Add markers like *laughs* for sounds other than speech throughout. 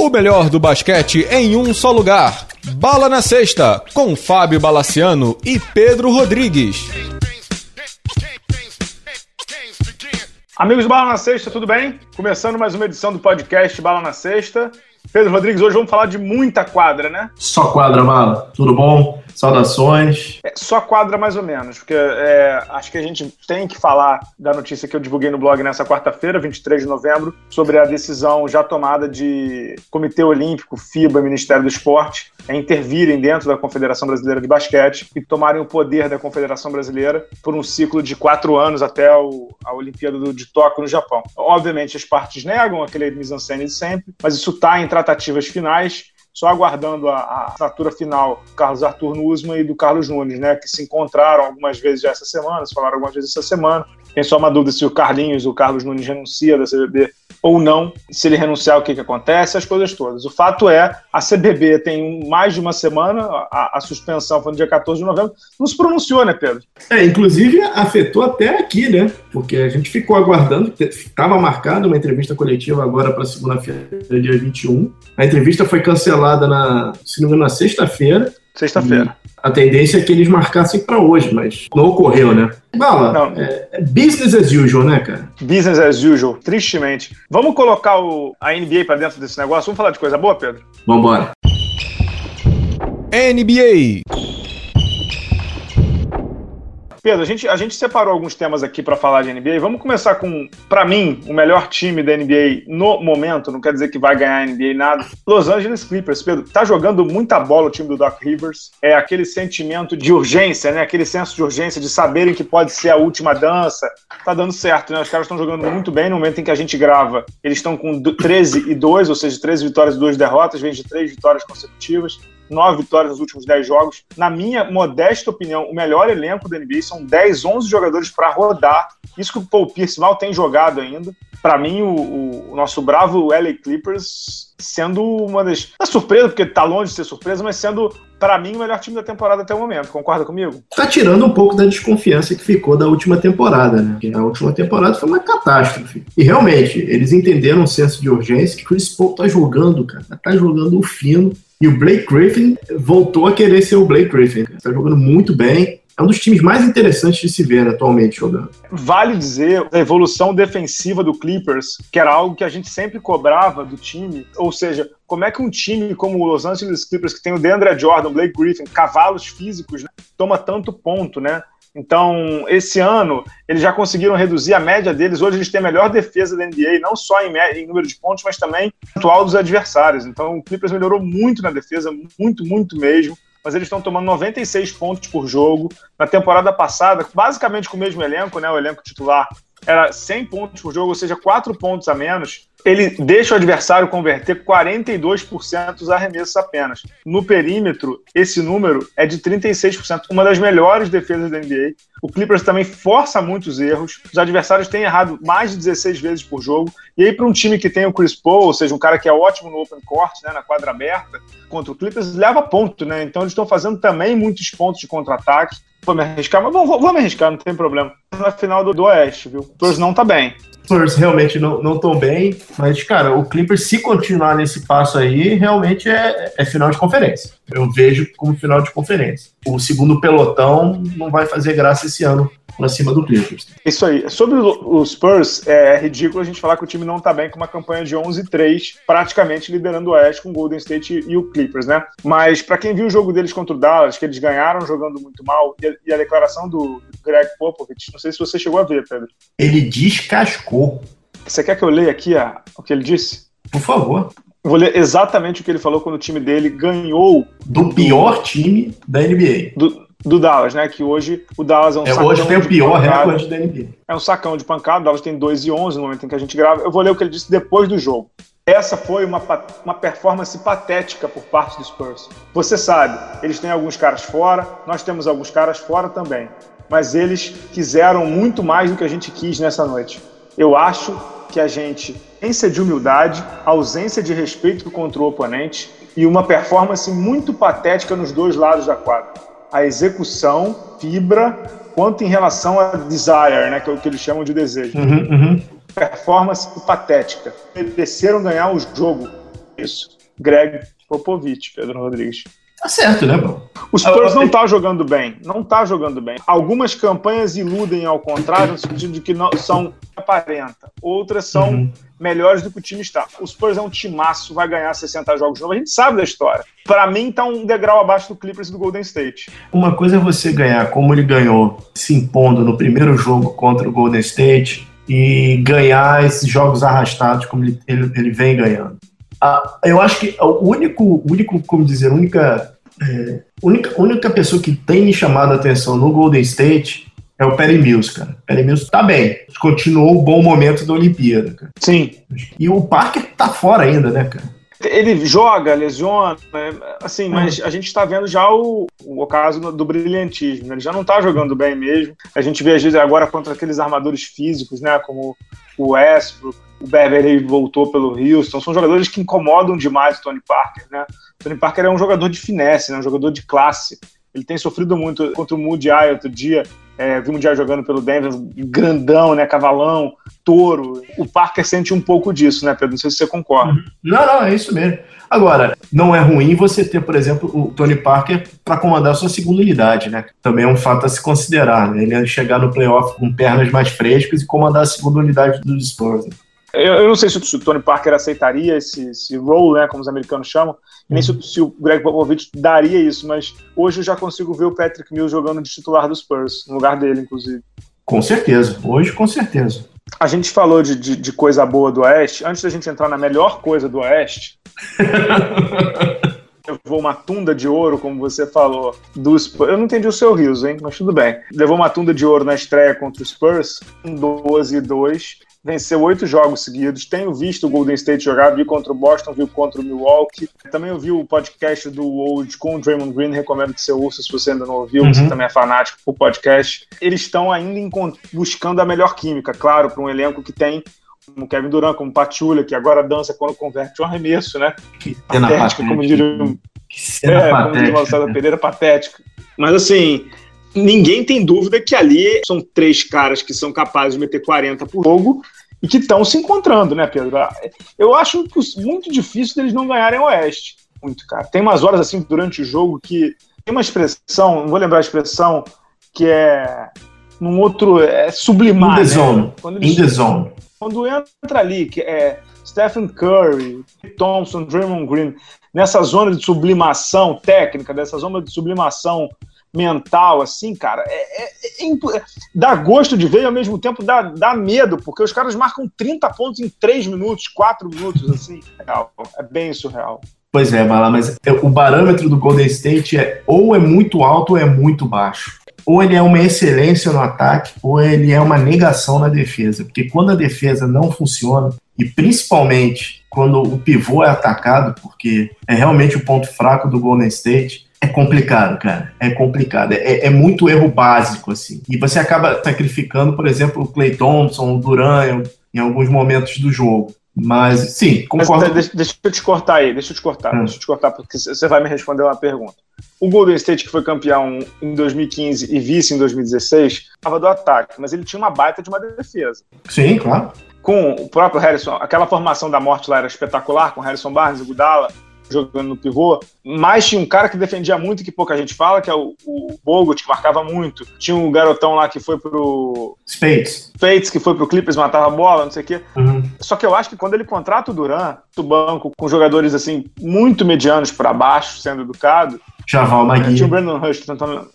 O melhor do basquete em um só lugar. Bala na Sexta, com Fábio Balaciano e Pedro Rodrigues. Amigos do Bala na Sexta, tudo bem? Começando mais uma edição do podcast Bala na Sexta. Pedro Rodrigues, hoje vamos falar de muita quadra, né? Só quadra, Bala. Tudo bom? Saudações. É, só quadra mais ou menos, porque é, acho que a gente tem que falar da notícia que eu divulguei no blog nessa quarta-feira, 23 de novembro, sobre a decisão já tomada de Comitê Olímpico, FIBA, Ministério do Esporte, é intervirem dentro da Confederação Brasileira de Basquete e tomarem o poder da Confederação Brasileira por um ciclo de quatro anos até o, a Olimpíada de Tóquio no Japão. Obviamente, as partes negam aquele mise-en-scène de sempre, mas isso está em tratativas finais só aguardando a, a assinatura final do Carlos Arthur Nusman e do Carlos Nunes, né, que se encontraram algumas vezes já essa semana, se falaram algumas vezes essa semana. Tem só uma dúvida se o Carlinhos, o Carlos Nunes renuncia da CBB ou não. Se ele renunciar, o que, que acontece? As coisas todas. O fato é, a CBB tem mais de uma semana, a, a suspensão foi no dia 14 de novembro, não se pronunciou, né, Pedro? É, inclusive afetou até aqui, né? Porque a gente ficou aguardando, estava marcada uma entrevista coletiva agora para segunda-feira, dia 21. A entrevista foi cancelada na, se não me engano, na sexta-feira. Sexta-feira. A tendência é que eles marcassem para hoje, mas não ocorreu, né? Bala, é, é, business as usual, né, cara? Business as usual, tristemente. Vamos colocar o, a NBA para dentro desse negócio? Vamos falar de coisa boa, Pedro? Vambora. NBA. Pedro, a gente, a gente separou alguns temas aqui para falar de NBA. Vamos começar com, para mim, o melhor time da NBA no momento. Não quer dizer que vai ganhar a NBA nada. Los Angeles Clippers. Pedro, tá jogando muita bola o time do Doc Rivers. É aquele sentimento de urgência, né? Aquele senso de urgência de saberem que pode ser a última dança. Tá dando certo, né? Os caras estão jogando muito bem no momento em que a gente grava. Eles estão com 13 e 2, ou seja, 13 vitórias e 2 derrotas, vem de 3 vitórias consecutivas nove vitórias nos últimos dez jogos. Na minha modesta opinião, o melhor elenco da NBA são 10, 11 jogadores para rodar. Isso que o Paul Pierce mal tem jogado ainda. Para mim, o, o, nosso bravo LA Clippers sendo uma das. É surpresa, porque tá longe de ser surpresa, mas sendo, para mim, o melhor time da temporada até o momento. Concorda comigo? Tá tirando um pouco da desconfiança que ficou da última temporada, né? Porque a última temporada foi uma catástrofe. E realmente, eles entenderam um senso de urgência que Chris Paul tá jogando, cara. Tá jogando o fino. E o Blake Griffin voltou a querer ser o Blake Griffin. Está jogando muito bem. É um dos times mais interessantes de se ver atualmente jogando. Vale dizer a evolução defensiva do Clippers, que era algo que a gente sempre cobrava do time. Ou seja, como é que um time como o Los Angeles Clippers, que tem o DeAndre Jordan, Blake Griffin, cavalos físicos, né, toma tanto ponto, né? Então, esse ano, eles já conseguiram reduzir a média deles. Hoje, eles têm a melhor defesa da NBA, não só em, em número de pontos, mas também atual dos adversários. Então, o Clippers melhorou muito na defesa, muito, muito mesmo. Mas eles estão tomando 96 pontos por jogo. Na temporada passada, basicamente com o mesmo elenco, né? O elenco titular era 100 pontos por jogo, ou seja, 4 pontos a menos ele deixa o adversário converter 42% dos arremessos apenas. No perímetro, esse número é de 36%, uma das melhores defesas da NBA. O Clippers também força muitos erros. Os adversários têm errado mais de 16 vezes por jogo. E aí, para um time que tem o Chris Paul, ou seja, um cara que é ótimo no open court, né, na quadra aberta, contra o Clippers, leva ponto, né? Então eles estão fazendo também muitos pontos de contra-ataque. Vou me arriscar, mas vou, vou, vou me arriscar, não tem problema. Na final do, do Oeste, viu? O Spurs não tá bem. Spurs realmente não estão bem, mas, cara, o Clippers, se continuar nesse passo aí, realmente é, é final de conferência. Eu vejo como final de conferência. O segundo pelotão não vai fazer graça esse ano para cima do Clippers. Isso aí. Sobre os Spurs, é ridículo a gente falar que o time não está bem com uma campanha de 11-3, praticamente liderando o Oeste com o Golden State e o Clippers, né? Mas para quem viu o jogo deles contra o Dallas, que eles ganharam jogando muito mal, e a, e a declaração do Greg Popovich, não sei se você chegou a ver, Pedro. Ele descascou. Você quer que eu leia aqui a, o que ele disse? Por favor. vou ler exatamente o que ele falou quando o time dele ganhou. Do pior time da NBA. Do, do Dallas, né? Que hoje o Dallas é um é, Hoje tem o pior pancada. recorde da NBA. É um sacão de pancada, o Dallas tem 2 e 11 no momento em que a gente grava. Eu vou ler o que ele disse depois do jogo. Essa foi uma, uma performance patética por parte dos Spurs. Você sabe, eles têm alguns caras fora, nós temos alguns caras fora também. Mas eles quiseram muito mais do que a gente quis nessa noite. Eu acho que a gente, ausência de humildade, ausência de respeito contra o oponente e uma performance muito patética nos dois lados da quadra a execução, fibra, quanto em relação a desire, né, que é o que eles chamam de desejo. Uhum, uhum. Performance patética. Mereceram ganhar o jogo. isso. Greg Popovich, Pedro Rodrigues. Tá certo, né, bro? O Spurs não tá jogando bem. Não tá jogando bem. Algumas campanhas iludem ao contrário, no sentido de que não são aparenta. Outras são uhum. melhores do que o time está. O Spurs é um timaço, vai ganhar 60 jogos de novo. A gente sabe da história. Para mim, tá um degrau abaixo do Clippers e do Golden State. Uma coisa é você ganhar como ele ganhou, se impondo no primeiro jogo contra o Golden State e ganhar esses jogos arrastados como ele, ele, ele vem ganhando. Ah, eu acho que o único, único como dizer, única, é, única, única pessoa que tem me chamado a atenção no Golden State é o Perry Mills, cara. Perry Mills tá bem. Continuou o bom momento da Olimpíada, cara. Sim. E o Parker tá fora ainda, né, cara? Ele joga, lesiona, assim, é. mas a gente está vendo já o, o caso do brilhantismo. Né? Ele já não está jogando bem mesmo. A gente vê, às vezes, agora contra aqueles armadores físicos, né? Como o Westbrook, o Beverly voltou pelo Houston. São jogadores que incomodam demais o Tony Parker, né? O Tony Parker é um jogador de finesse, né? um jogador de classe. Ele tem sofrido muito contra o Eye outro dia. É, vi o Mundial jogando pelo Denver, grandão, né? Cavalão, touro. O Parker sente um pouco disso, né, Pedro? Não sei se você concorda. Não, não, é isso mesmo. Agora, não é ruim você ter, por exemplo, o Tony Parker para comandar a sua segunda unidade, né? Também é um fato a se considerar, né? Ele chegar no playoff com pernas mais frescas e comandar a segunda unidade dos Spurs. Né? Eu, eu, não sei se o, se o Tony Parker aceitaria esse, esse role, né, como os americanos chamam, nem se, se, o Greg Popovich daria isso, mas hoje eu já consigo ver o Patrick Mills jogando de titular dos Spurs, no lugar dele, inclusive. Com certeza, hoje com certeza. A gente falou de, de, de coisa boa do Oeste, antes da gente entrar na melhor coisa do Oeste, *laughs* levou uma tunda de ouro, como você falou, do Spurs. Eu não entendi o seu riso, hein? Mas tudo bem. Levou uma tunda de ouro na estreia contra o Spurs, 12 e 2 venceu oito jogos seguidos. Tenho visto o Golden State jogar, vi contra o Boston, vi contra o Milwaukee. Também ouvi o podcast do Old com o Draymond Green, recomendo que você ouça se você ainda não ouviu, uhum. você também é fanático por podcast. Eles estão ainda buscando a melhor química, claro, para um elenco que tem como Kevin Durant, como Patulha, que agora dança quando converte um arremesso, né? Que cena patética, como diria, que cena é, patética. como diria Pereira, patética. Mas assim, ninguém tem dúvida que ali são três caras que são capazes de meter 40 por jogo e que estão se encontrando, né, Pedro? Eu acho muito difícil deles não ganharem o Oeste. Muito, cara. Tem umas horas assim durante o jogo que tem uma expressão, não vou lembrar a expressão, que é num outro. É sublimar. In the né? zone. Quando eles, In the zone. Quando entra ali, que é Stephen Curry, Thompson, Draymond Green, nessa zona de sublimação técnica, dessa zona de sublimação mental, assim, cara, é, é, é, é, dá gosto de ver e ao mesmo tempo dá, dá medo, porque os caras marcam 30 pontos em 3 minutos, 4 minutos, assim. É, bem surreal. Pois é, Bala, mas o parâmetro do Golden State é ou é muito alto ou é muito baixo. Ou ele é uma excelência no ataque, ou ele é uma negação na defesa. Porque quando a defesa não funciona, e principalmente quando o pivô é atacado, porque é realmente o ponto fraco do Golden State, é complicado, cara. É complicado. É, é, muito erro básico, assim. E você acaba sacrificando, por exemplo, o Clay Thompson, o Duran em alguns momentos do jogo. Mas, sim, concordo. Mas, deixa, deixa, eu te cortar aí, deixa eu te cortar, hum. deixa eu te cortar, porque você vai me responder uma pergunta. O Golden State, que foi campeão em 2015 e vice em 2016, estava do ataque, mas ele tinha uma baita de uma defesa. Sim, claro. Com o próprio Harrison, aquela formação da morte lá era espetacular, com Harrison Barnes e Gudala, jogando no pivô, mas tinha um cara que defendia muito, que pouca gente fala, que é o, o Bogut, que marcava muito. Tinha um garotão lá que foi pro. Spades. Spades, que foi pro Clippers, matava a bola, não sei o quê. Uhum. Só que eu acho que quando ele contrata o Duran, o banco, com jogadores assim, muito medianos para baixo, sendo educado. Javal Magui. Tinha o Brandon Rush tentando.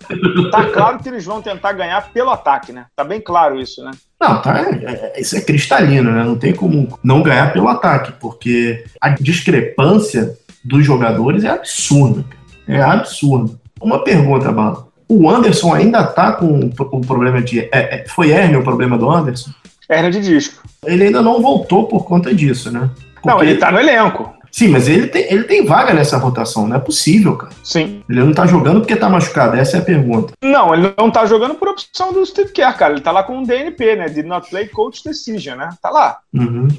tá claro que eles vão tentar ganhar pelo ataque, né? Tá bem claro isso, né? Não, tá, é, é, isso é cristalino, né? Não tem como não ganhar pelo ataque, porque a discrepância dos jogadores é absurdo. É absurdo. Uma pergunta, Bala. O Anderson ainda tá com o problema de. É, é, foi hérnia o problema do Anderson? Hérnia de disco. Ele ainda não voltou por conta disso, né? Porque... Não, ele tá no elenco. Sim, mas ele tem, ele tem vaga nessa rotação, não é possível, cara. Sim. Ele não tá jogando porque tá machucado, essa é a pergunta. Não, ele não tá jogando por opção do Steve Kerr, cara. Ele tá lá com o DNP, né? Did not play coach decision, né? Tá lá. Uhum.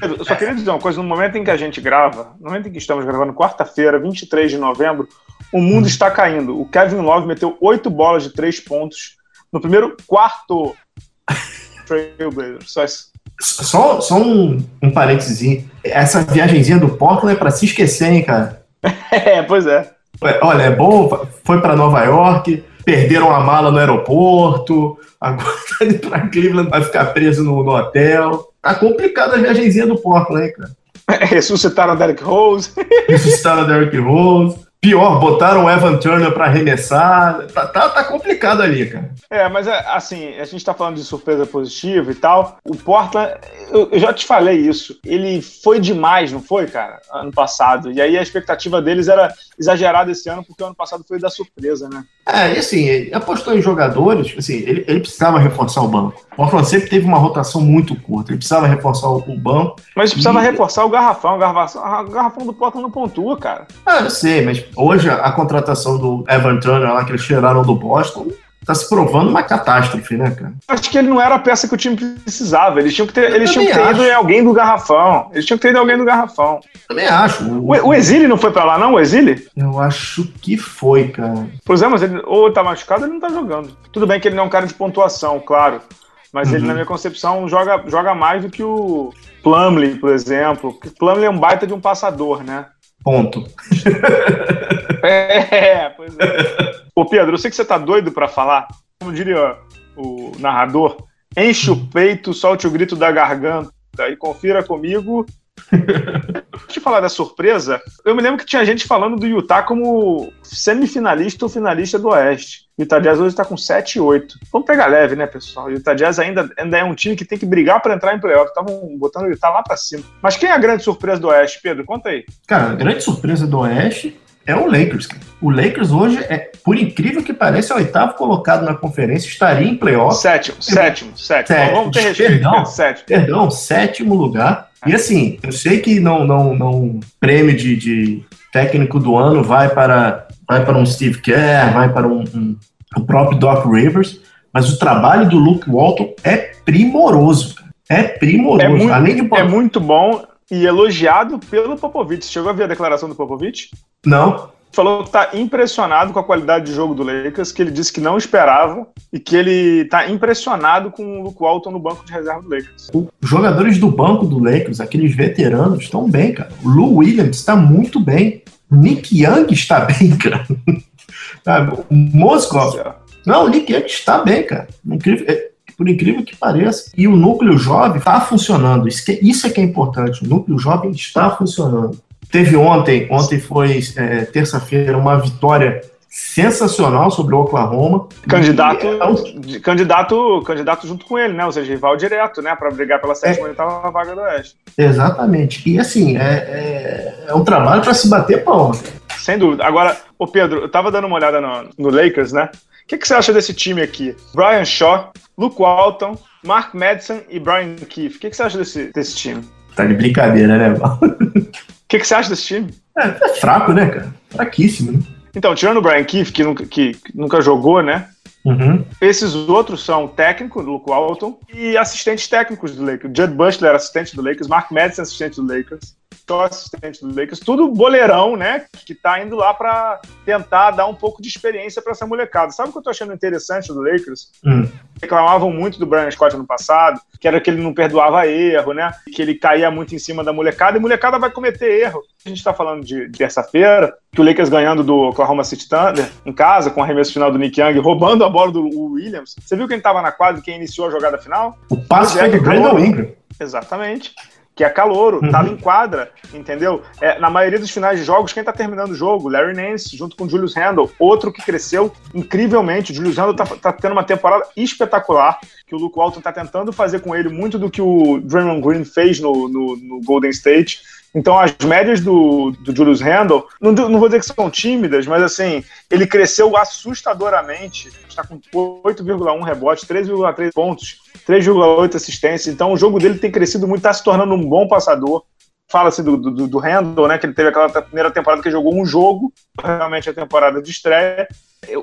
Eu só queria dizer uma coisa: no momento em que a gente grava, no momento em que estamos gravando, quarta-feira, 23 de novembro, o mundo uhum. está caindo. O Kevin Love meteu oito bolas de três pontos no primeiro quarto *laughs* Trailblazer. Só isso. Só, só um, um parênteses. Essa viagemzinha do Portland é pra se esquecer, hein, cara? *laughs* é, pois é. Olha, é bom, foi para Nova York, perderam a mala no aeroporto, agora *laughs* tá indo pra Cleveland, vai ficar preso no, no hotel. Tá complicada a viagemzinha do Portland, hein, cara? *laughs* Ressuscitaram o Derek Rose. Ressuscitaram o Derek Rose. Pior, botaram o Evan Turner para arremessar. Tá, tá, tá, complicado ali, cara. É, mas é, assim, a gente tá falando de surpresa positiva e tal. O Portland, eu, eu, já te falei isso. Ele foi demais, não foi, cara? Ano passado. E aí a expectativa deles era exagerada esse ano, porque o ano passado foi da surpresa, né? É, e assim, ele apostou em jogadores, assim, ele, ele precisava reforçar o banco. O Portland sempre teve uma rotação muito curta, ele precisava reforçar o, o banco. Mas precisava e... reforçar o garrafão, o garrafão, o garrafão do Portland não pontua, cara. Ah, eu sei, mas hoje a, a contratação do Evan Turner lá que eles tiraram do Boston tá se provando uma catástrofe, né, cara? Acho que ele não era a peça que o time precisava. Eles tinham que ter, eles tinham que ter ido em alguém do garrafão. Eles tinham que ter ido em alguém do garrafão. Também acho. O, o, o Exile não foi pra lá, não? O Exile? Eu acho que foi, cara. Pois é, mas ele ou tá machucado ou ele não tá jogando. Tudo bem que ele não é um cara de pontuação, claro. Mas uhum. ele, na minha concepção, joga, joga mais do que o Plumley, por exemplo. Plumley é um baita de um passador, né? Ponto. *laughs* é, pois é. Ô Pedro, eu sei que você tá doido para falar. Como diria o narrador, enche o peito, solte o grito da garganta e confira comigo *laughs* Eu falar da surpresa. Eu me lembro que tinha gente falando do Utah como semifinalista ou finalista do Oeste. O Utah Jazz hoje está com 7 e 8. Vamos pegar leve, né, pessoal? O Utah Jazz ainda, ainda é um time que tem que brigar para entrar em playoff. Estavam botando o Utah lá para cima. Mas quem é a grande surpresa do Oeste, Pedro? Conta aí. Cara, a grande surpresa do Oeste é o Lakers. O Lakers hoje, é, por incrível que pareça, é o oitavo colocado na conferência, estaria em playoff. Sétimo, sétimo, sétimo. sétimo. Vamos ter respeito. Perdão, *laughs* sétimo. perdão, sétimo lugar. E assim, eu sei que não, não, não prêmio de, de técnico do ano vai para, vai para um Steve Kerr, vai para um, um, o próprio Doc Rivers, mas o trabalho do Luke Walton é primoroso. É primoroso. É muito, Além de... é muito bom e elogiado pelo Popovich. Chegou a ver a declaração do Popovich? Não falou que está impressionado com a qualidade de jogo do Lakers, que ele disse que não esperava e que ele está impressionado com o Luke Walton no banco de reserva do Lakers. Os jogadores do banco do Lakers, aqueles veteranos, estão bem, cara. O Lou Williams está muito bem. O Nick Young está *laughs* bem, cara. o Moskov. Não, o Nick Young está bem, cara. Incrível, é, por incrível que pareça. E o núcleo jovem está funcionando. Isso, que, isso é que é importante. O núcleo jovem está funcionando. Teve ontem, ontem foi é, terça-feira, uma vitória sensacional sobre o Oklahoma. Candidato, e, é candidato, candidato junto com ele, né? Ou seja, rival direto, né? Para brigar pela sétima é, oitava vaga do Oeste. Exatamente. E assim, é, é, é um trabalho para se bater palma. Sem dúvida. Agora, o Pedro, eu tava dando uma olhada no, no Lakers, né? O que, que, você acha desse time aqui? Brian Shaw, Luke Walton, Mark Madison e Brian Keefe. O que, que, você acha desse, desse time? Tá de brincadeira, né, Val? *laughs* O que, que, você acha desse time? É, é fraco, né, cara? Fraquíssimo. Né? Então, tirando o Brian Keefe, que nunca, que nunca jogou, né? Uhum. Esses outros são técnico Luke Walton e assistentes técnicos do Lakers. Judd Butler, assistente do Lakers, Mark Madison, assistente do Lakers assistente do Lakers, tudo boleirão, né? Que tá indo lá para tentar dar um pouco de experiência para essa molecada. Sabe o que eu tô achando interessante do Lakers? Hum. Reclamavam muito do Brian Scott no passado, que era que ele não perdoava erro, né? Que ele caía muito em cima da molecada e a molecada vai cometer erro. A gente tá falando de terça-feira, que o Lakers ganhando do Oklahoma City Thunder em casa, com o arremesso final do Nick Young, roubando a bola do Williams. Você viu quem tava na quadra, quem iniciou a jogada final? O passe foi do Brandon Ingram. Exatamente que é calouro, uhum. tava em quadra, entendeu? É, na maioria dos finais de jogos, quem tá terminando o jogo? Larry Nance, junto com o Julius Randle, outro que cresceu incrivelmente. O Julius Randle tá, tá tendo uma temporada espetacular, que o Luke Walton tá tentando fazer com ele muito do que o Draymond Green fez no, no, no Golden State. Então, as médias do, do Julius Randle, não, não vou dizer que são tímidas, mas assim, ele cresceu assustadoramente. Está com 8,1 rebotes, 3,3 pontos, 3,8 assistências. Então, o jogo dele tem crescido muito, está se tornando um bom passador. Fala-se do, do, do Randle, né? Que ele teve aquela primeira temporada que jogou um jogo, realmente a temporada de estreia,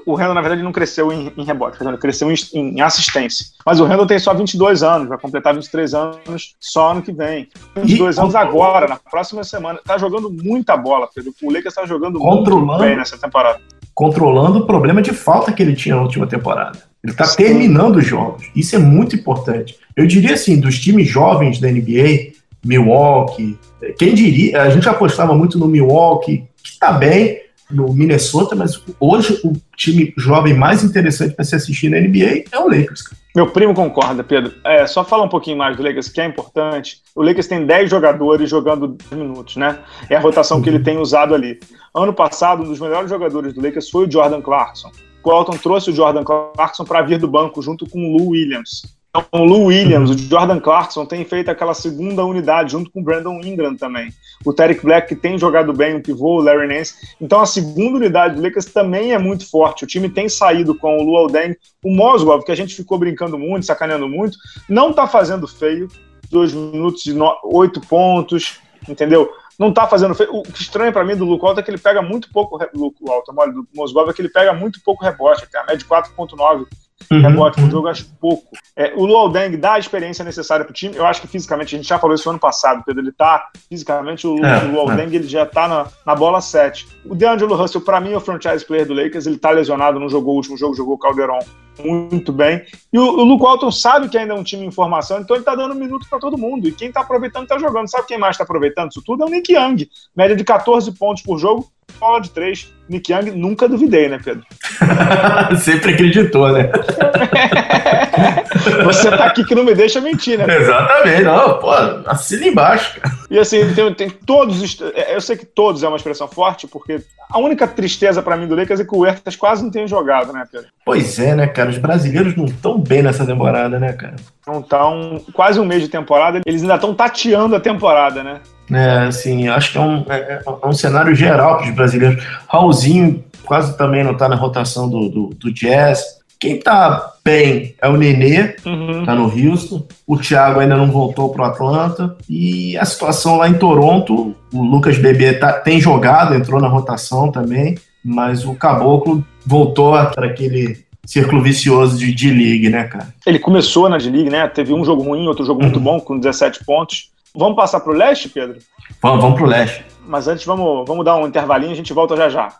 o Randall, na verdade, não cresceu em, em rebote, ele cresceu em, em, assistência. Mas o Randall tem só 22 anos, vai completar 23 anos só ano que vem. 22 e, anos agora, na próxima semana. Tá jogando muita bola, Pedro. O Lakers tá jogando muito bem nessa temporada. Controlando o problema de falta que ele tinha na última temporada. Ele está terminando os jogos. Isso é muito importante. Eu diria assim, dos times jovens da NBA, Milwaukee, quem diria, a gente apostava muito no Milwaukee, que está bem, no Minnesota, mas hoje o time jovem mais interessante para se assistir na NBA é o Lakers. Meu primo concorda, Pedro. É, só falar um pouquinho mais do Lakers, que é importante. O Lakers tem 10 jogadores jogando 10 minutos, né? É a rotação que ele tem usado ali. Ano passado, um dos melhores jogadores do Lakers foi o Jordan Clarkson. O Alton trouxe o Jordan Clarkson para vir do banco junto com o Lou Williams. Então, o Lou Williams, o Jordan Clarkson tem feito aquela segunda unidade junto com o Brandon Ingram também. O Tarek Black, que tem jogado bem, o pivô, o Larry Nance. Então, a segunda unidade do Lakers também é muito forte. O time tem saído com o Luol Deng. O Mosgov, que a gente ficou brincando muito, sacaneando muito, não está fazendo feio. Dois minutos de oito pontos, entendeu? Não está fazendo. O que estranho para mim do Luke Walton é que ele pega muito pouco. Luke Walton, olha, do Mosgov é que ele pega muito pouco rebote, tem a média de 4,9 uhum, rebote por jogo, acho pouco. É, o Luol Deng dá a experiência necessária para o time. Eu acho que fisicamente, a gente já falou isso ano passado, Pedro, ele tá fisicamente, o, é, o Luol é. Deng ele já tá na, na bola 7. O DeAngelo Russell, para mim, é o franchise player do Lakers, ele tá lesionado, não jogou o último jogo, jogou o Calderon muito bem. E o, o Luke Walton sabe que ainda é um time em formação, então ele tá dando minuto para todo mundo. E quem tá aproveitando tá jogando. Sabe quem mais tá aproveitando isso tudo? É o Nick Young. Média de 14 pontos por jogo, bola de 3. Nick Young, nunca duvidei, né, Pedro? *laughs* Sempre acreditou, né? *laughs* Você tá aqui que não me deixa mentir, né? Exatamente, não, pô, assina embaixo, cara. E assim, tem, tem todos. Eu sei que todos é uma expressão forte, porque a única tristeza para mim do Lakers é que o Ertas quase não tem jogado, né, Pedro? Pois é, né, cara? Os brasileiros não estão bem nessa temporada, né, cara? Não estão. Quase um mês de temporada, eles ainda estão tateando a temporada, né? É, assim, acho que é um, é, é um cenário geral para os brasileiros. Raulzinho quase também não está na rotação do, do, do, Jazz. Quem tá bem é o Nenê, uhum. tá no Houston. O Thiago ainda não voltou pro Atlanta. E a situação lá em Toronto, o Lucas Bebê tá, tem jogado, entrou na rotação também, mas o Caboclo voltou para aquele círculo vicioso de D-League, né, cara? Ele começou na D-League, né? Teve um jogo ruim, outro jogo muito uhum. bom, com 17 pontos. Vamos passar para o leste, Pedro? Vamos, vamos para o leste. Mas antes, vamos, vamos dar um intervalinho, a gente volta já já.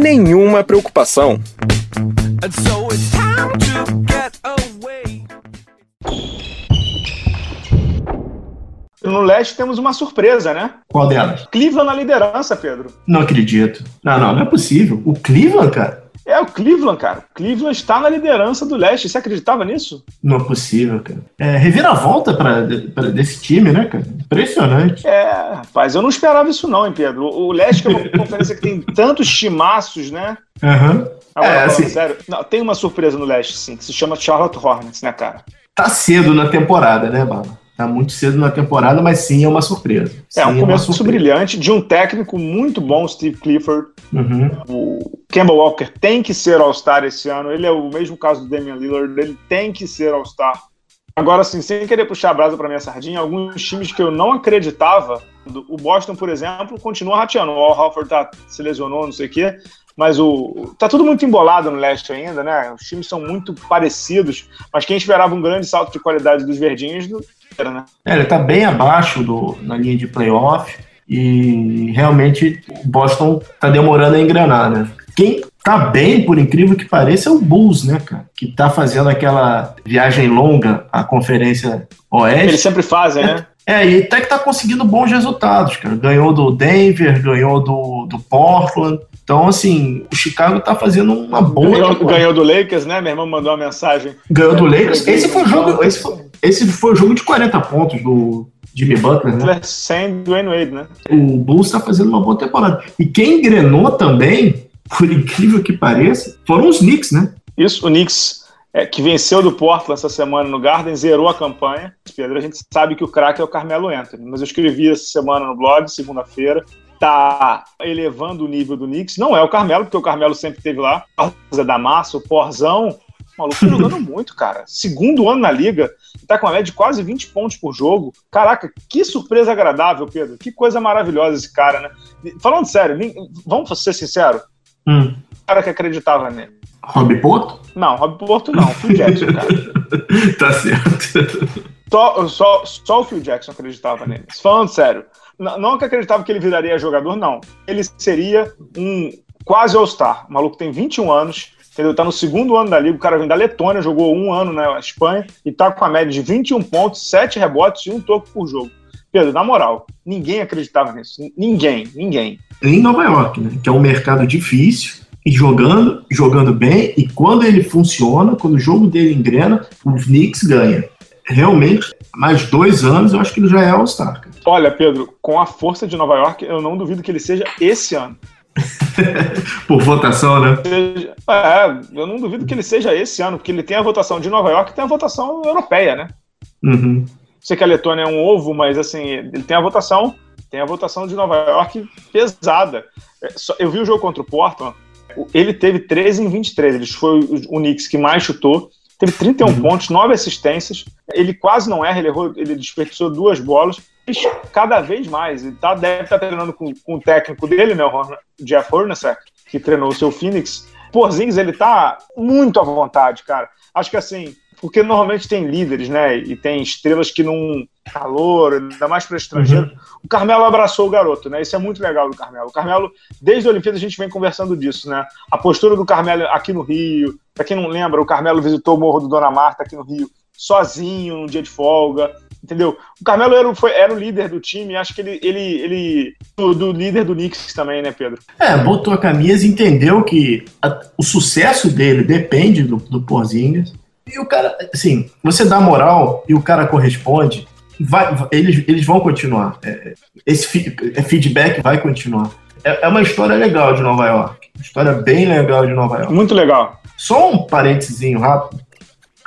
nenhuma preocupação. No leste temos uma surpresa, né? Qual delas? Cleveland na liderança, Pedro. Não acredito. Não, não, não é possível. O Cleveland, cara? É o Cleveland, cara. O Cleveland está na liderança do leste. Você acreditava nisso? Não é possível, cara. É reviravolta pra, pra, desse time, né, cara? Impressionante. É, rapaz, eu não esperava isso, não, hein, Pedro? O leste, que é uma *laughs* conferência que tem tantos timaços, né? Aham. Uhum. Agora, é, assim... sério, não, tem uma surpresa no leste, sim, que se chama Charlotte Hornets, né, cara? Tá cedo na temporada, né, Bala? Tá muito cedo na temporada, mas sim é uma surpresa. É um começo é brilhante de um técnico muito bom, Steve Clifford. Uhum. O Kemba Walker tem que ser All-Star esse ano. Ele é o mesmo caso do Damian Lillard, ele tem que ser All-Star. Agora, assim, sem querer puxar a brasa para minha sardinha, alguns times que eu não acreditava, o Boston, por exemplo, continua rateando. O Al Horford tá, se lesionou, não sei o quê, mas o tá tudo muito embolado no leste ainda, né? Os times são muito parecidos, mas quem esperava um grande salto de qualidade dos verdinhos né? É, ele está bem abaixo do, na linha de playoff e realmente o Boston está demorando a engrenar, né? Quem tá bem, por incrível que pareça, é o Bulls, né, cara? Que tá fazendo aquela viagem longa à conferência oeste. Eles sempre fazem, né? É, e até que tá conseguindo bons resultados, cara. Ganhou do Denver, ganhou do, do Portland. Então, assim, o Chicago tá fazendo uma boa. Ganhou, ganhou do Lakers, né? Meu irmão mandou uma mensagem. Ganhou do Lakers. Esse foi o jogo. Esse foi, esse foi o jogo de 40 pontos do Jimmy Butler, né? Sem Dwayne Wade, né? O Bulls tá fazendo uma boa temporada. E quem engrenou também, por incrível que pareça, foram os Knicks, né? Isso, o Knicks é, que venceu do Portland essa semana no Garden, zerou a campanha. Pedro, a gente sabe que o craque é o Carmelo Anthony, mas eu escrevi essa semana no blog, segunda-feira, tá elevando o nível do Knicks. Não é o Carmelo, porque o Carmelo sempre esteve lá, Zé da Massa, o Porzão, maluco tá jogando muito, cara. Segundo ano na liga, tá com uma média de quase 20 pontos por jogo. Caraca, que surpresa agradável, Pedro. Que coisa maravilhosa esse cara, né? Falando sério, vamos ser sinceros? Hum. O cara que acreditava nele. Rob Porto? Não, Rob Porto não, Phil Jackson, cara. *laughs* tá certo. Só, só, só o Phil Jackson acreditava nele. Falando sério, não que acreditava que ele viraria jogador, não. Ele seria um quase All-Star. O maluco tem 21 anos, entendeu? Tá no segundo ano da liga, o cara vem da Letônia, jogou um ano na Espanha e tá com a média de 21 pontos, 7 rebotes e um toco por jogo. Pedro, na moral, ninguém acreditava nisso. Ninguém, ninguém. Em Nova York, né? Que é um mercado difícil e jogando, jogando bem, e quando ele funciona, quando o jogo dele engrena, o Knicks ganha. Realmente, mais dois anos, eu acho que ele já é All-Star. Olha, Pedro, com a força de Nova York, eu não duvido que ele seja esse ano. *laughs* Por votação, né? É, eu não duvido que ele seja esse ano, porque ele tem a votação de Nova York e tem a votação europeia, né? Uhum. Sei que a Letônia é um ovo, mas assim, ele tem a votação, tem a votação de Nova York pesada. É, eu vi o jogo contra o Portland, ele teve 13 em 23, ele foi o Knicks que mais chutou, teve 31 uhum. pontos, 9 assistências, ele quase não erra, ele, errou, ele desperdiçou duas bolas, cada vez mais, ele tá, deve estar tá treinando com, com, o técnico dele, né, o Jeff Hornacek, que treinou o seu Phoenix, Porzingis, ele tá muito à vontade, cara. Acho que assim, porque normalmente tem líderes, né? E tem estrelas que não. calor, ainda mais para estrangeiro. Uhum. O Carmelo abraçou o garoto, né? Isso é muito legal do Carmelo. O Carmelo, desde a Olimpíada, a gente vem conversando disso, né? A postura do Carmelo aqui no Rio. Para quem não lembra, o Carmelo visitou o Morro do Dona Marta aqui no Rio, sozinho, num dia de folga. Entendeu? O Carmelo era, foi, era o líder do time, acho que ele. ele, ele do, do, líder do Knicks também, né, Pedro? É, botou a camisa e entendeu que a, o sucesso dele depende do, do Porzingis e o cara, assim, você dá moral e o cara corresponde, vai, eles, eles vão continuar. É, esse é, feedback vai continuar. É, é uma história legal de Nova York. História bem legal de Nova York. Muito legal. Só um parênteses rápido,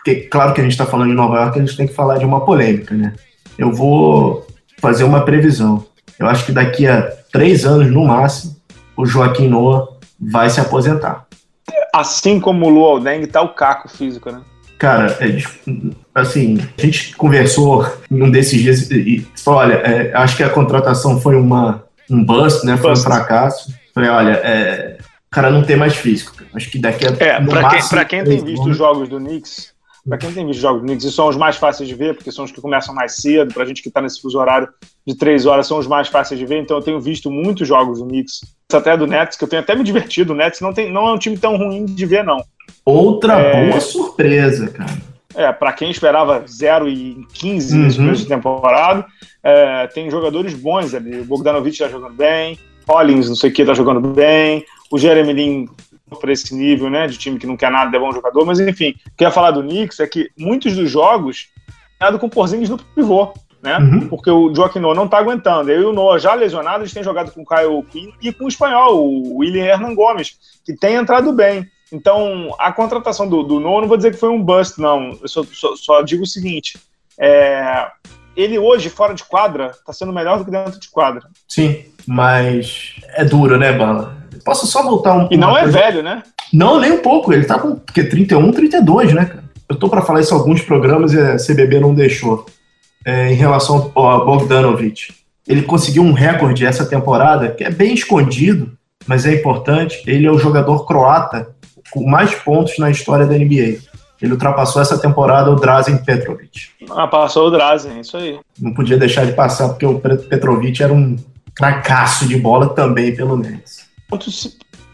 porque claro que a gente está falando de Nova York, a gente tem que falar de uma polêmica, né? Eu vou fazer uma previsão. Eu acho que daqui a três anos, no máximo, o Joaquim Noah vai se aposentar. Assim como o Lu Aldeng, tá o caco físico, né? Cara, é, assim, a gente conversou num desses dias e falou, olha, é, acho que a contratação foi uma, um bust, né? Foi bust. um fracasso. Falei, olha, é, o cara não tem mais físico. Acho que daqui a. É, pra quem, pra quem tem visto os jogos do Knicks, para quem tem visto os jogos do Knicks, e são os mais fáceis de ver, porque são os que começam mais cedo, pra gente que tá nesse fuso horário de três horas, são os mais fáceis de ver, então eu tenho visto muitos jogos do Knicks, até do Nets, que eu tenho até me divertido. O Nets não, tem, não é um time tão ruim de ver, não. Outra é... boa surpresa, cara. É, para quem esperava 0 e 15 uhum. nesse começo de temporada, é, tem jogadores bons ali. O Bogdanovic tá jogando bem, Collins, não sei o que, tá jogando bem, o Jeremy Lin para esse nível, né, de time que não quer nada, é bom jogador, mas enfim, o que eu ia falar do Knicks é que muitos dos jogos é com Porzingis no pivô, né, uhum. porque o Joaquim Noah não tá aguentando, eu e o Noah já lesionado, eles têm jogado com o Kyle Quinn e com o espanhol, o William Hernan Gomes, que tem entrado bem, então, a contratação do, do Noah, não vou dizer que foi um bust, não. Eu só, só, só digo o seguinte: é, ele hoje, fora de quadra, está sendo melhor do que dentro de quadra. Sim, mas é duro, né, Bala? Posso só voltar um E não é coisa? velho, né? Não, nem um pouco. Ele tá com porque 31, 32, né, cara? Eu tô para falar isso em alguns programas e a CBB não deixou. É, em relação ao Bogdanovic. Ele conseguiu um recorde essa temporada que é bem escondido, mas é importante. Ele é o jogador croata com mais pontos na história da NBA. Ele ultrapassou essa temporada o Drazen Petrovic. Ah, passou o Drazen, isso aí. Não podia deixar de passar, porque o Petrovic era um cracaço de bola também pelo Nets.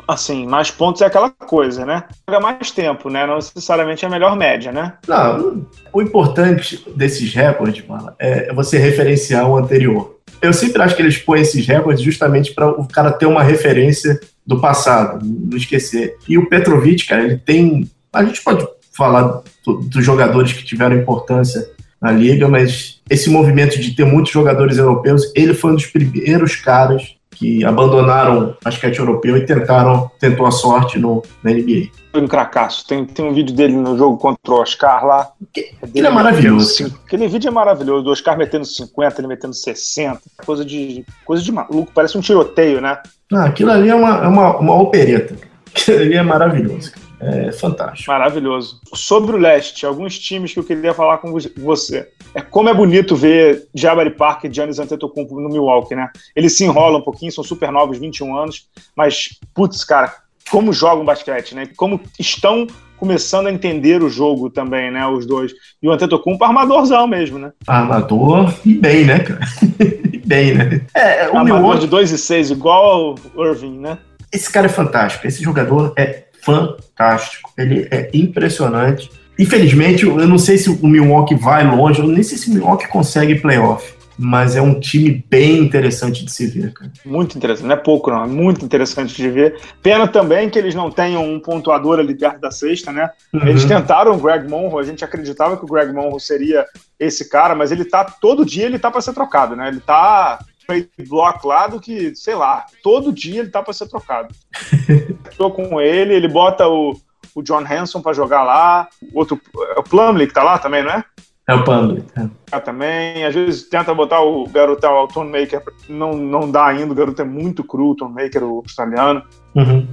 Assim, mais pontos é aquela coisa, né? Joga mais tempo, né? Não necessariamente é a melhor média, né? Não, o importante desses recordes, é você referenciar o anterior. Eu sempre acho que eles põem esses recordes justamente para o cara ter uma referência do passado, não esquecer. E o Petrovic, cara, ele tem. A gente pode falar do, dos jogadores que tiveram importância na liga, mas esse movimento de ter muitos jogadores europeus, ele foi um dos primeiros caras que abandonaram o basquete europeu e tentaram tentou a sorte no, na NBA. Um cracaço. Tem, tem um vídeo dele no jogo contra o Oscar lá. Que, ele é maravilhoso. Aquele vídeo é maravilhoso. O Oscar metendo 50, ele metendo 60. Coisa de, coisa de maluco. Parece um tiroteio, né? Ah, aquilo ali é uma, é uma, uma opereta. *laughs* Aquilo ali é maravilhoso. É fantástico. Maravilhoso. Sobre o leste, alguns times que eu queria falar com você. É como é bonito ver Jabari Parker e Giannis Antetokounmpo no Milwaukee, né? Eles se enrolam um pouquinho, são super novos, 21 anos, mas putz, cara, como jogam basquete, né? Como estão começando a entender o jogo também, né? Os dois. E o Antetokounmpo armadorzão mesmo, né? Armador e bem, né, cara? *laughs* e bem, né? É, o Armador Milwaukee... de 2 e 6, igual o Irving, né? Esse cara é fantástico. Esse jogador é fantástico. Ele é impressionante. Infelizmente, eu não sei se o Milwaukee vai longe, eu nem sei se o Milwaukee consegue playoff, mas é um time bem interessante de se ver, cara. Muito interessante, não é pouco não, é muito interessante de ver. Pena também que eles não tenham um pontuador ali perto da sexta, né? Uhum. Eles tentaram o Greg Monroe, a gente acreditava que o Greg Monroe seria esse cara, mas ele tá, todo dia ele tá para ser trocado, né? Ele tá block lá do que, sei lá, todo dia ele tá para ser trocado. *laughs* Tô com ele, ele bota o, o John Hanson para jogar lá, outro, é o Plumlee que tá lá também, não é? É o Plumlee. É. Ah, também, às vezes tenta botar o garoto, o Tom Maker, não, não dá ainda, o garoto é muito cru, o Tom Maker, o australiano. Uhum.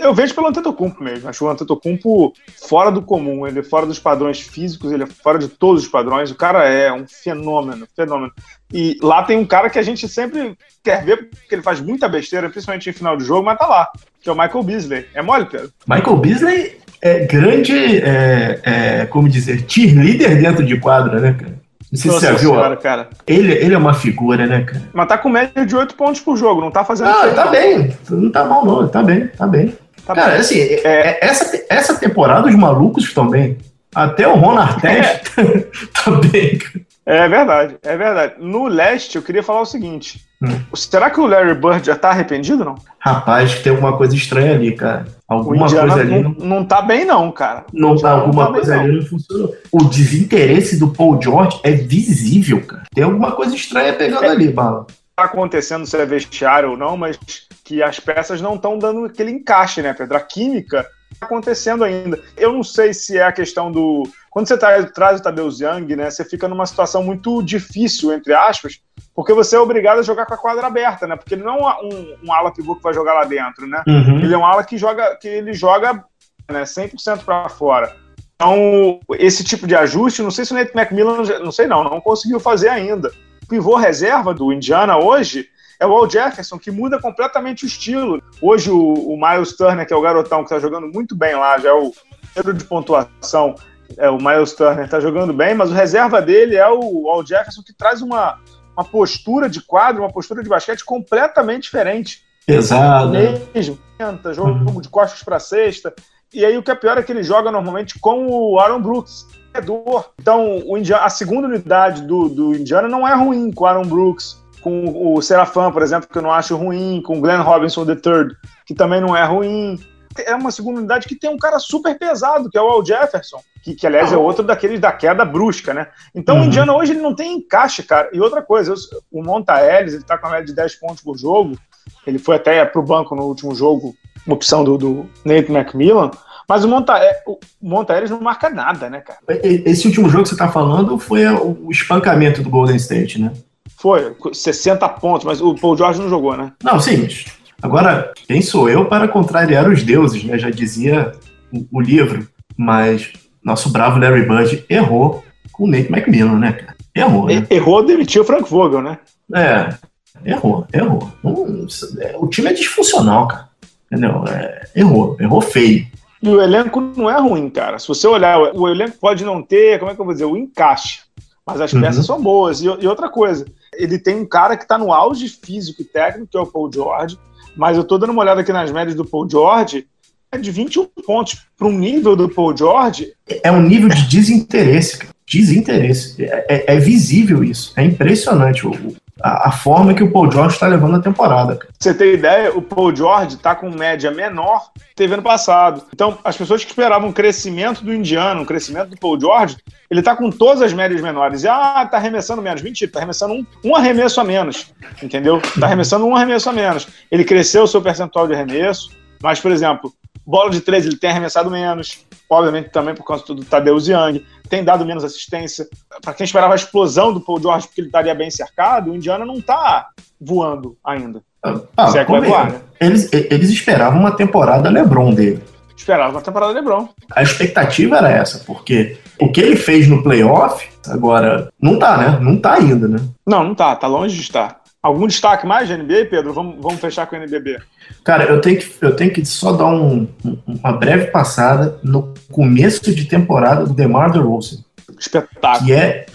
Eu vejo pelo Antetokounmpo mesmo. Acho o Antetokounmpo fora do comum. Ele é fora dos padrões físicos, ele é fora de todos os padrões. O cara é um fenômeno, fenômeno. E lá tem um cara que a gente sempre quer ver, porque ele faz muita besteira, principalmente em final de jogo, mas tá lá, que é o Michael Beasley. É mole, Pedro? Michael Beasley é grande, é, é, como dizer, cheerleader dentro de quadra, né, cara? Não sei Nossa se você viu. Senhora, cara. Ele, ele é uma figura, né, cara? Mas tá com média de 8 pontos por jogo, não tá fazendo. Ah, tá bem. Não tá mal, não. Tá bem, tá bem. Tá cara, bem. assim, é, é, essa, essa temporada os malucos estão bem. Até o Ron Artest é. *laughs* tá bem, cara. É verdade, é verdade. No leste, eu queria falar o seguinte: hum. será que o Larry Bird já tá arrependido, não? Rapaz, tem alguma coisa estranha ali, cara. Alguma coisa ali. Não, não tá bem, não, cara. Não, tá, alguma tá coisa bem, ali não. não funcionou. O desinteresse do Paul George é visível, cara. Tem alguma coisa estranha pegando é, ali, bala. Tá acontecendo se é vestiário ou não, mas que as peças não estão dando aquele encaixe, né, Pedro? A química acontecendo ainda. Eu não sei se é a questão do quando você traz, traz o Tadeu Young, né, você fica numa situação muito difícil, entre aspas, porque você é obrigado a jogar com a quadra aberta, né? Porque ele não é um, um ala pivô que vai jogar lá dentro, né? Uhum. Ele é um ala que joga, que ele joga né, 100% para fora. Então, esse tipo de ajuste, não sei se o Nate McMillan, não sei não, não conseguiu fazer ainda. O pivô reserva do Indiana hoje é o Al Jefferson, que muda completamente o estilo. Hoje o, o Miles Turner, que é o garotão que está jogando muito bem lá, já é o número de pontuação, é, o Miles Turner está jogando bem, mas o reserva dele é o Al Jefferson, que traz uma, uma postura de quadro, uma postura de basquete completamente diferente. Pesado. Mesmo, jogo uhum. de costas para cesta. E aí o que é pior é que ele joga normalmente com o Aaron Brooks. Então, o Indiana, a segunda unidade do, do Indiana não é ruim com o Aaron Brooks, com o Serafan, por exemplo, que eu não acho ruim, com o Glenn Robinson III, que também não é ruim é uma segunda unidade que tem um cara super pesado, que é o Al Jefferson, que, que aliás é outro daqueles da queda brusca, né? Então uhum. o Indiana hoje ele não tem encaixe, cara. E outra coisa, o Monta Ellis, ele tá com a média de 10 pontos por jogo, ele foi até pro banco no último jogo, uma opção do, do Nate McMillan, mas o Monta, o Monta Ellis não marca nada, né, cara? Esse último jogo que você tá falando foi o espancamento do Golden State, né? Foi, 60 pontos, mas o Paul George não jogou, né? Não, sim, mas Agora, quem sou eu para contrariar os deuses, né? Já dizia o, o livro. Mas nosso bravo Larry Bird errou com o Nate McMillan, né, cara? Errou, né? Errou, demitiu o Frank Vogel, né? É, errou, errou. O time é disfuncional, cara. Entendeu? É, errou, errou feio. E o elenco não é ruim, cara. Se você olhar, o elenco pode não ter, como é que eu vou dizer, o encaixe. Mas as uhum. peças são boas. E, e, outra coisa, ele tem um cara que está no auge físico e técnico, que é o Paul George Mas eu tô dando uma olhada aqui nas médias do Paul George, é de 21 pontos para um nível do Paul George. É um nível de desinteresse, cara. Desinteresse. É, é, é visível isso. É impressionante o, a, a, forma que o Paul George está levando a temporada. Cara. Você tem ideia? O Paul George está com média menor teve ano passado. Então, as pessoas que esperavam um crescimento do Indiano, um crescimento do Paul George, ele está com todas as médias menores. E, ah, tá arremessando menos. Mentira, tá arremessando um, um arremesso a menos. Entendeu? Tá arremessando um arremesso a menos. Ele cresceu o seu percentual de arremesso, mas, por exemplo, bola de três ele tem arremessado menos, obviamente também por causa do Tadeu Young, tem dado menos assistência. Para quem esperava a explosão do Paul George porque ele estaria bem cercado, o Indiana não está voando ainda. Ah, é que vai voar, né? eles, eles esperavam uma temporada LeBron dele. Esperava uma temporada LeBron. A expectativa era essa, porque o que ele fez no playoff, agora, não tá, né? Não tá ainda, né? Não, não tá, tá longe de estar. Algum destaque mais de NBA, Pedro? Vamos, vamos fechar com o NBB. Cara, eu tenho que, eu tenho que só dar um, uma breve passada no começo de temporada do DeMar DeRozan. Espetáculo. Que é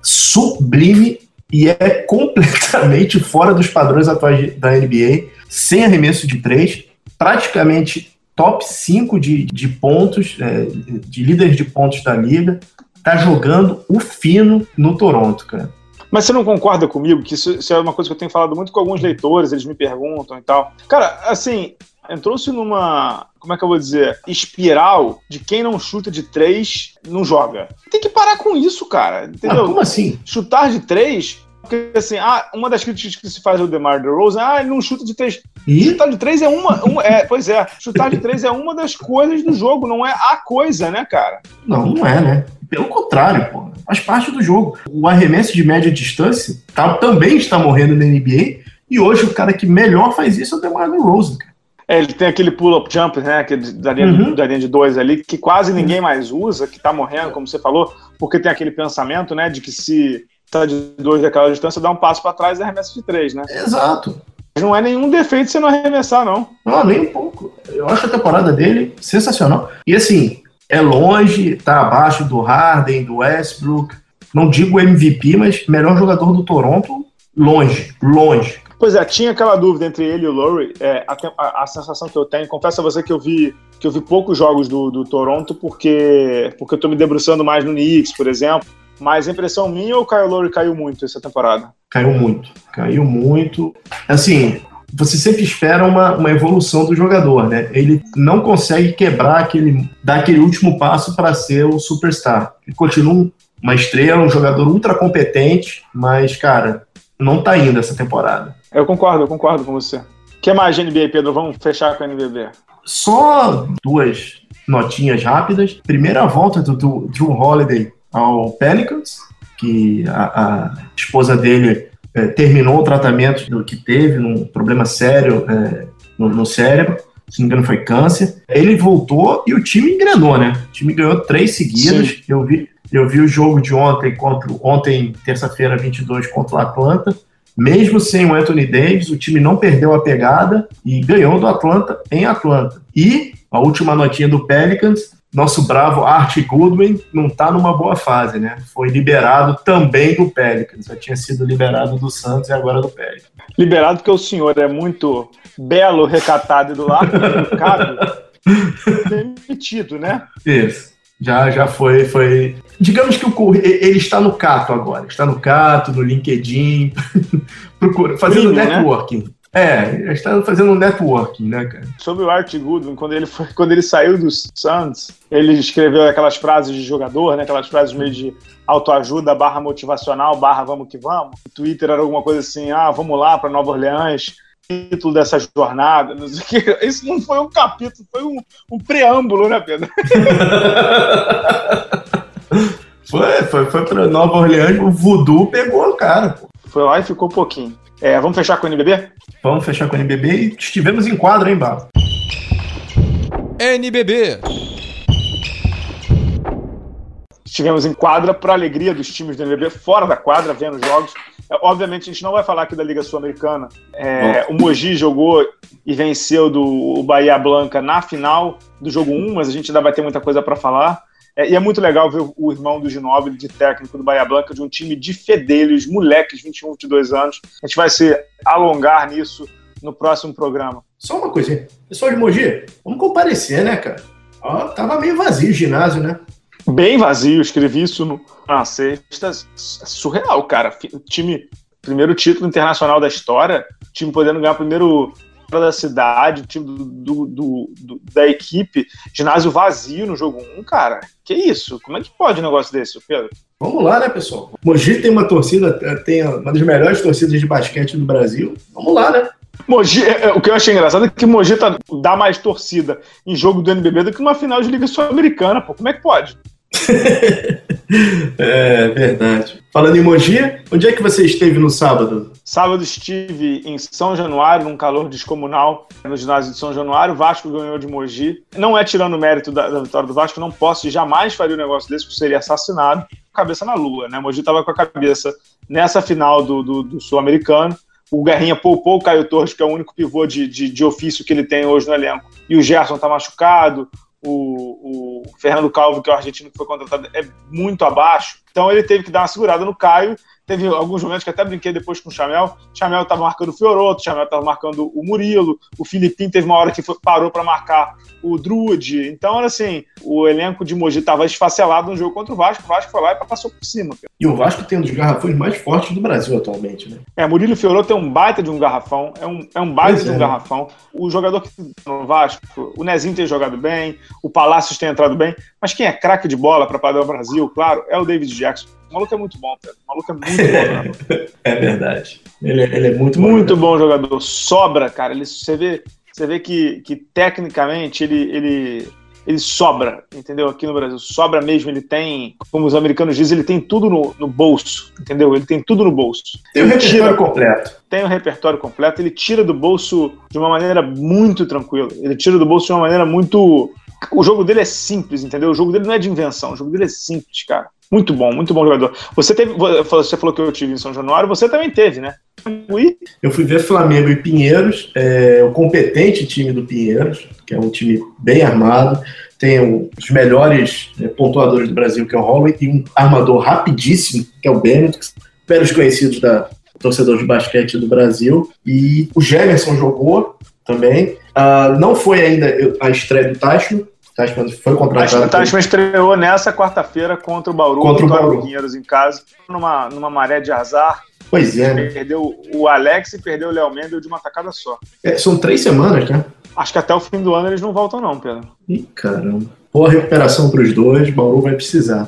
sublime e é completamente fora dos padrões atuais da NBA, sem arremesso de três, praticamente top 5 de, de pontos, é, de líderes de pontos da liga, tá jogando o fino no Toronto, cara. Mas você não concorda comigo que isso, isso, é uma coisa que eu tenho falado muito com alguns leitores, eles me perguntam e tal. Cara, assim, entrou-se numa, como é que eu vou dizer, espiral de quem não chuta de três não joga. Tem que parar com isso, cara. Entendeu? Ah, como assim? Chutar de três porque, assim, ah, uma das críticas que se faz ao DeMar DeRozan, ah, ele não chuta de três. E? Chutar de três é uma, uma é, pois é, chutar de três é uma das coisas do jogo, não é a coisa, né, cara? Não, não é, né? Pelo contrário, pô, faz parte do jogo. O arremesso de média distância tá, também está morrendo na NBA, e hoje o cara que melhor faz isso é o DeMar DeRozan, cara. É, ele tem aquele pull-up jump, né? Aquele da linha, uhum. da linha de dois ali, que quase ninguém mais usa, que tá morrendo, como você falou, porque tem aquele pensamento, né, de que se tá de dois daquela distância, dá um passo para trás e arremessa de três, né? Exato. Não é nenhum defeito você não arremessar, não. Não, nem um pouco. Eu acho a temporada dele sensacional. E assim, é longe, tá abaixo do Harden, do Westbrook. Não digo MVP, mas melhor jogador do Toronto, longe, longe. Pois é, tinha aquela dúvida entre ele e o Lowry. É, a, a, a, sensação que eu tenho, confesso a você que eu vi que eu vi poucos jogos do, do Toronto porque porque eu tô me debruçando mais no Knicks, por exemplo. Mas impressão minha ou o Kyle Lowry caiu muito essa temporada? Caiu muito, caiu muito. Assim, você sempre espera uma, uma evolução do jogador, né? Ele não consegue quebrar aquele, dar aquele último passo para ser o superstar. Ele continua uma estrela, um jogador ultra competente, mas, cara, não tá indo essa temporada. Eu concordo, eu concordo com você. O que mais de NBA, Pedro? Vamos fechar com a NBB. Só duas notinhas rápidas. Primeira volta do, do Drew Holiday ao Pelicans, que a, a esposa dele é, terminou o tratamento do que teve, um problema sério é, no, no, cérebro, se não me engano foi câncer. Ele voltou e o time engrenou, né? O time ganhou três seguidas. Eu vi, eu vi o jogo de ontem contra ontem, terça-feira, 22, contra o Atlanta. Mesmo sem o Anthony Davis, o time não perdeu a pegada e ganhou do Atlanta em Atlanta. E a última notinha do Pelicans, nosso bravo Art Goodwin não está numa boa fase, né? Foi liberado também do Pelicans. Já tinha sido liberado do Santos e agora do Pelicans. Liberado porque o senhor é muito belo, recatado e do lado educado. *laughs* demitido, né? Isso. Já, já foi, foi. Digamos que o, ele está no Cato agora. Está no Cato, no LinkedIn, *laughs* procura, fazendo né? networking. Né? É, está fazendo um networking, né, cara? Sobre o Art Goodwin, quando ele, foi, quando ele saiu do Suns, ele escreveu aquelas frases de jogador, né? Aquelas frases meio de autoajuda, barra motivacional, barra vamos que vamos. O Twitter era alguma coisa assim, ah, vamos lá para Nova Orleans, título dessa jornada. Não sei o que. *laughs* Isso não foi um capítulo, foi um, um preâmbulo, né, Pedro? *laughs* foi, foi, foi para Nova Orleans, o voodoo pegou o cara, pô. Foi lá e ficou um pouquinho. É, vamos fechar com o NBB? Vamos fechar com o NBB e estivemos em quadra, hein, Babo? NBB. Estivemos em quadra para alegria dos times do NBB, fora da quadra, vendo jogos. É, obviamente, a gente não vai falar aqui da Liga Sul-Americana. É, o Mogi jogou e venceu do Bahia Blanca na final do jogo 1, mas a gente ainda vai ter muita coisa para falar. É, e é muito legal ver o irmão do Ginóbili, de técnico do Bahia Blanca, de um time de fedelhos, moleques, 21, 22 anos. A gente vai se alongar nisso no próximo programa. Só uma coisinha. Pessoal de Mogi, vamos comparecer, né, cara? Ó, tava meio vazio o ginásio, né? Bem vazio, escrevi isso no, na sexta. Surreal, cara. Time, primeiro título internacional da história, time podendo ganhar o primeiro da cidade, o time do, do, do, da equipe, ginásio vazio no jogo 1, cara. Que isso? Como é que pode um negócio desse, Pedro? Vamos lá, né, pessoal? Mogi tem uma torcida, tem uma das melhores torcidas de basquete do Brasil. Vamos lá, né? Mogi, é, é, o que eu achei engraçado é que Mogi tá, dá mais torcida em jogo do NBB do que numa final de Liga Sul-Americana, pô. Como é que pode? *laughs* é verdade. Falando em Mogi, onde é que você esteve no sábado? Sábado estive em São Januário, num calor descomunal, no ginásio de São Januário. O Vasco ganhou de Mogi. Não é tirando o mérito da, da vitória do Vasco, não posso e jamais faria um negócio desse, porque seria assassinado. Cabeça na lua, né? Mogi estava com a cabeça nessa final do, do, do Sul-Americano. O Guerrinha poupou o Caio Torres, que é o único pivô de, de, de ofício que ele tem hoje no elenco. E o Gerson está machucado o, o, Fernando Calvo, que é o argentino que foi contratado, é muito abaixo. Então ele teve que dar uma segurada no Caio Teve alguns momentos que até brinquei depois com o Chamel. O Chamel estava marcando o Fioroto, o Chamel estava marcando o Murilo, o Filipinho teve uma hora que foi, parou para marcar o Drude. Então, assim, o elenco de Mogi estava esfacelado no jogo contra o Vasco. O Vasco foi lá e passou por cima. Cara. E o Vasco tem um dos garrafões mais fortes do Brasil atualmente, né? É, Murilo Fioroto tem um baita de um garrafão. É um, é um baita pois de um é. garrafão. O jogador que no Vasco, o Nezinho tem jogado bem, o Palácios tem entrado bem. Mas quem é craque de bola para padrão Brasil, claro, é o David Jackson. O maluco é muito bom, Pedro. O maluco é muito bom. Né? *laughs* é verdade. Ele, é, ele, é muito bom. Muito bom jogador. Sobra, cara. Ele, você vê, você vê que, que tecnicamente ele, ele, ele sobra, entendeu? Aqui no Brasil. Sobra mesmo. Ele tem, como os americanos dizem, ele tem tudo no, no bolso, entendeu? Ele tem tudo no bolso. Tem o repertório completo. Tem o repertório completo. Ele tira do bolso de uma maneira muito tranquila. Ele tira do bolso de uma maneira muito. O jogo dele é simples, entendeu? O jogo dele não é de invenção. O jogo dele é simples, cara. Muito bom, muito bom jogador. Você teve, você falou que eu tive em São Januário, você também teve, né? Eu fui ver Flamengo e Pinheiros, é, o competente time do Pinheiros, que é um time bem armado, tem os melhores é, pontuadores do Brasil, que é o Holloway, e um armador rapidíssimo, que é o Bennett, pelos conhecidos da torcedor de basquete do Brasil. E o Gemerson jogou também. Uh, não foi ainda a estreia do Tashman, Tashman foi contratado. O Tashman estreou nessa quarta-feira contra o Bauru, contra o Bauru. Pinheiros em casa, numa, numa maré de azar. Pois é. Né? Perdeu o Alex e perdeu o Léo Mendel de uma tacada só. É, são três semanas, né? Acho que até o fim do ano eles não voltam, não, Pedro. Ih, caramba. Boa recuperação para os dois, Bauru vai precisar.